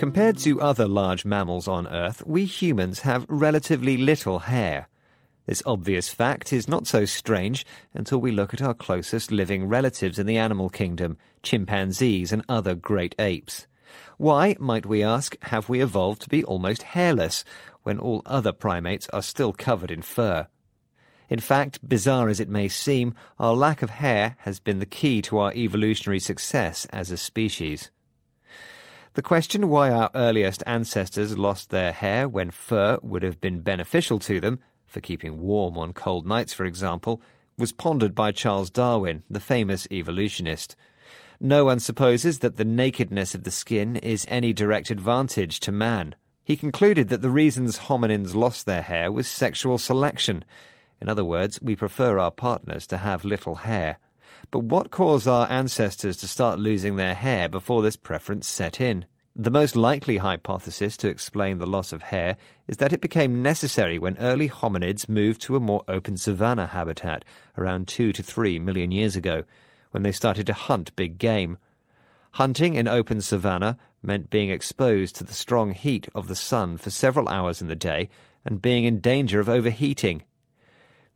Compared to other large mammals on Earth, we humans have relatively little hair. This obvious fact is not so strange until we look at our closest living relatives in the animal kingdom, chimpanzees and other great apes. Why, might we ask, have we evolved to be almost hairless when all other primates are still covered in fur? In fact, bizarre as it may seem, our lack of hair has been the key to our evolutionary success as a species. The question why our earliest ancestors lost their hair when fur would have been beneficial to them, for keeping warm on cold nights, for example, was pondered by Charles Darwin, the famous evolutionist. No one supposes that the nakedness of the skin is any direct advantage to man. He concluded that the reasons hominins lost their hair was sexual selection. In other words, we prefer our partners to have little hair. But what caused our ancestors to start losing their hair before this preference set in? The most likely hypothesis to explain the loss of hair is that it became necessary when early hominids moved to a more open savanna habitat around 2 to 3 million years ago, when they started to hunt big game. Hunting in open savanna meant being exposed to the strong heat of the sun for several hours in the day and being in danger of overheating.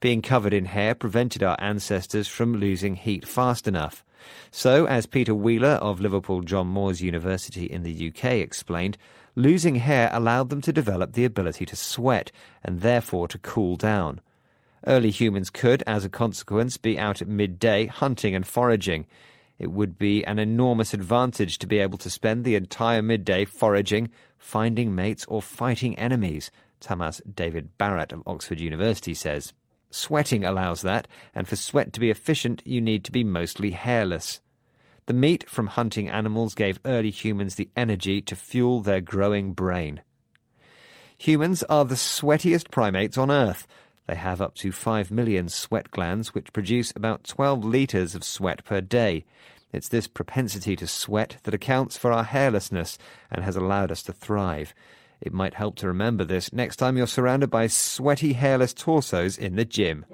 Being covered in hair prevented our ancestors from losing heat fast enough. So, as Peter Wheeler of Liverpool John Moores University in the UK explained, losing hair allowed them to develop the ability to sweat and therefore to cool down. Early humans could, as a consequence, be out at midday hunting and foraging. It would be an enormous advantage to be able to spend the entire midday foraging, finding mates, or fighting enemies, Thomas David Barrett of Oxford University says. Sweating allows that, and for sweat to be efficient, you need to be mostly hairless. The meat from hunting animals gave early humans the energy to fuel their growing brain. Humans are the sweatiest primates on Earth. They have up to 5 million sweat glands, which produce about 12 litres of sweat per day. It's this propensity to sweat that accounts for our hairlessness and has allowed us to thrive. It might help to remember this next time you're surrounded by sweaty, hairless torsos in the gym.